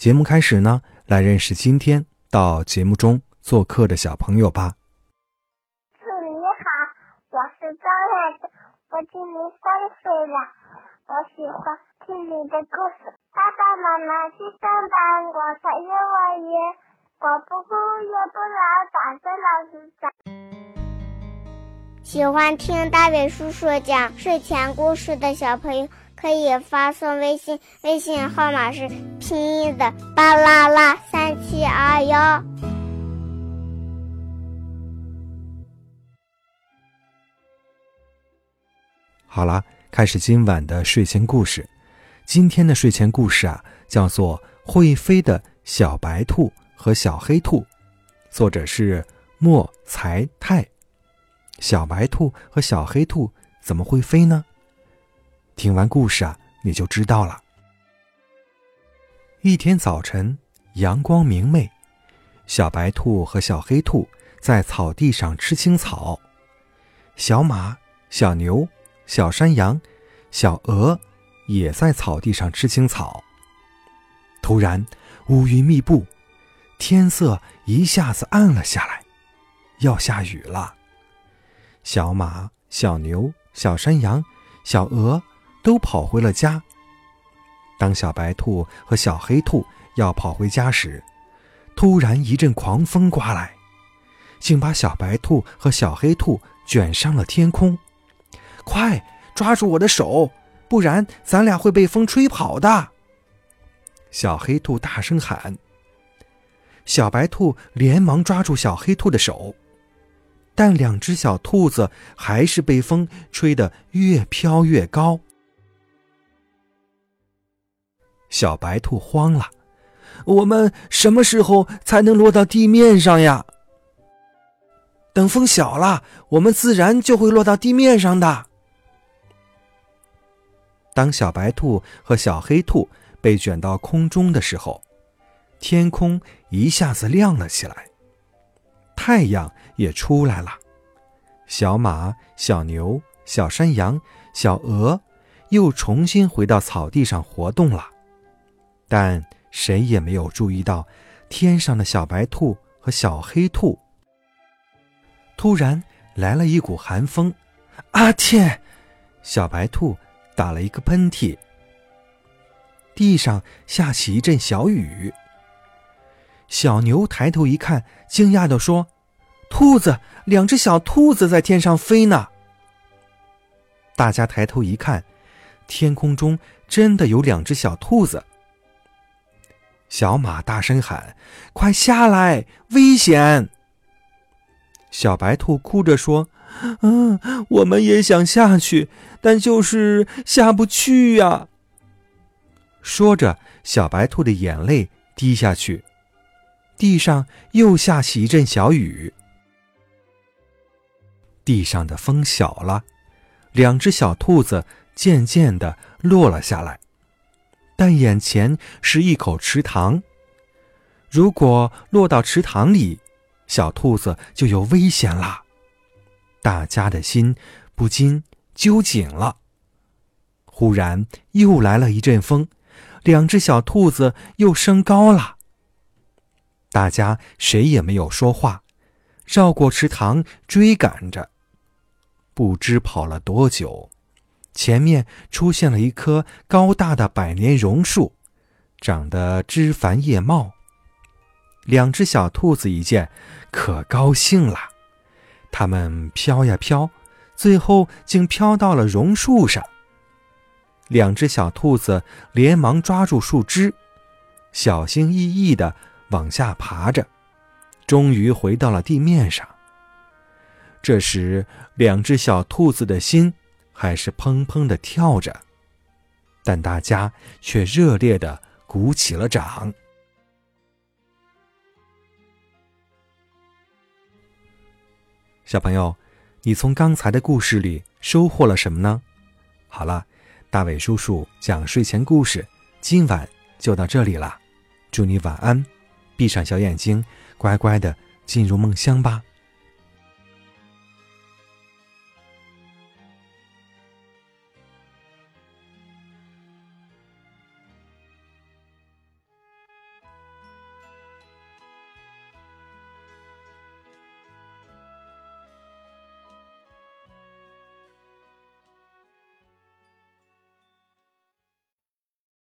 节目开始呢，来认识今天到节目中做客的小朋友吧。祝你好，我是张海子，我今年三岁了，我喜欢听你的故事。爸爸妈妈去上班，我上幼儿园，我不哭也不闹，反正老师讲。喜欢听大伟叔叔讲睡前故事的小朋友。可以发送微信，微信号码是拼音的巴啦啦三七二幺。好了，开始今晚的睡前故事。今天的睡前故事啊，叫做《会飞的小白兔和小黑兔》，作者是莫才泰。小白兔和小黑兔怎么会飞呢？听完故事啊，你就知道了。一天早晨，阳光明媚，小白兔和小黑兔在草地上吃青草，小马、小牛、小山羊、小鹅也在草地上吃青草。突然，乌云密布，天色一下子暗了下来，要下雨了。小马、小牛、小山羊、小鹅。都跑回了家。当小白兔和小黑兔要跑回家时，突然一阵狂风刮来，竟把小白兔和小黑兔卷上了天空。快抓住我的手，不然咱俩会被风吹跑的！小黑兔大声喊。小白兔连忙抓住小黑兔的手，但两只小兔子还是被风吹得越飘越高。小白兔慌了，我们什么时候才能落到地面上呀？等风小了，我们自然就会落到地面上的。当小白兔和小黑兔被卷到空中的时候，天空一下子亮了起来，太阳也出来了。小马、小牛、小山羊、小鹅又重新回到草地上活动了。但谁也没有注意到，天上的小白兔和小黑兔。突然来了一股寒风，啊切！小白兔打了一个喷嚏。地上下起一阵小雨。小牛抬头一看，惊讶地说：“兔子，两只小兔子在天上飞呢。”大家抬头一看，天空中真的有两只小兔子。小马大声喊：“快下来，危险！”小白兔哭着说：“嗯，我们也想下去，但就是下不去呀。”说着，小白兔的眼泪滴下去，地上又下起一阵小雨。地上的风小了，两只小兔子渐渐的落了下来。但眼前是一口池塘，如果落到池塘里，小兔子就有危险了。大家的心不禁揪紧了。忽然又来了一阵风，两只小兔子又升高了。大家谁也没有说话，绕过池塘追赶着，不知跑了多久。前面出现了一棵高大的百年榕树，长得枝繁叶茂。两只小兔子一见，可高兴了。它们飘呀飘，最后竟飘到了榕树上。两只小兔子连忙抓住树枝，小心翼翼地往下爬着，终于回到了地面上。这时，两只小兔子的心。还是砰砰的跳着，但大家却热烈的鼓起了掌。小朋友，你从刚才的故事里收获了什么呢？好了，大伟叔叔讲睡前故事，今晚就到这里了。祝你晚安，闭上小眼睛，乖乖的进入梦乡吧。